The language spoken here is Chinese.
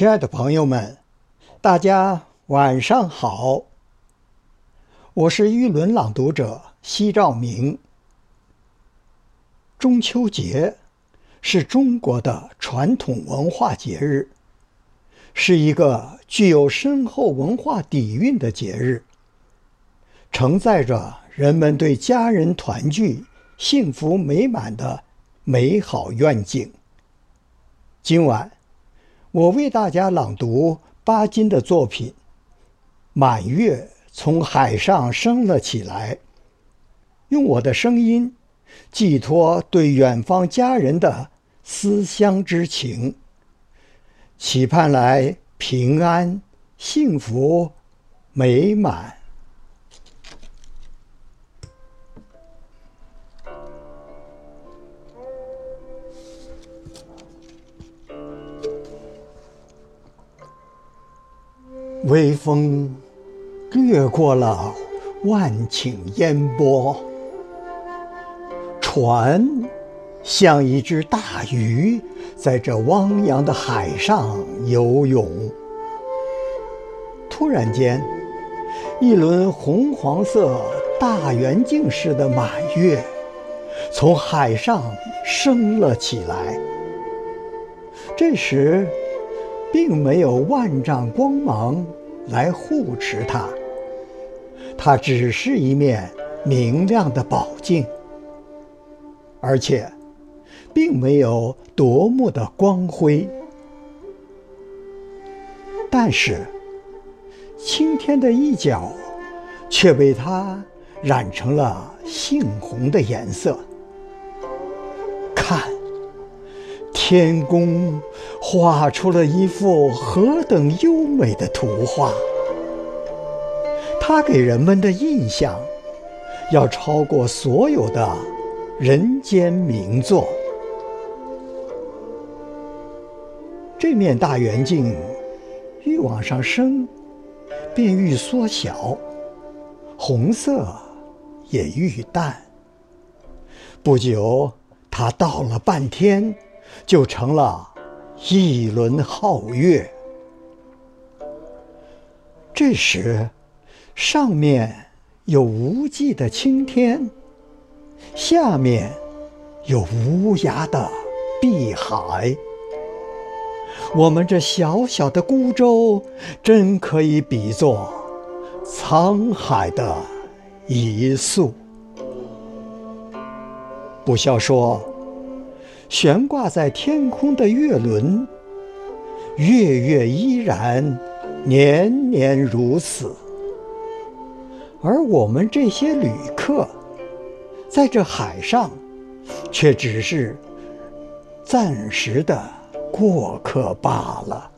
亲爱的朋友们，大家晚上好。我是玉轮朗读者西兆明。中秋节是中国的传统文化节日，是一个具有深厚文化底蕴的节日，承载着人们对家人团聚、幸福美满的美好愿景。今晚。我为大家朗读巴金的作品《满月从海上升了起来》，用我的声音寄托对远方家人的思乡之情，期盼来平安、幸福、美满。微风掠过了万顷烟波，船像一只大鱼，在这汪洋的海上游泳。突然间，一轮红黄色大圆镜似的满月从海上升了起来。这时，并没有万丈光芒来护持它，它只是一面明亮的宝镜，而且并没有夺目的光辉。但是，青天的一角却被它染成了杏红的颜色。看。天宫画出了一幅何等优美的图画！它给人们的印象要超过所有的人间名作。这面大圆镜愈往上升，便愈缩小，红色也愈淡。不久，它到了半天。就成了一轮皓月。这时，上面有无际的青天，下面有无涯的碧海。我们这小小的孤舟，真可以比作沧海的一粟。不消说。悬挂在天空的月轮，月月依然，年年如此。而我们这些旅客，在这海上，却只是暂时的过客罢了。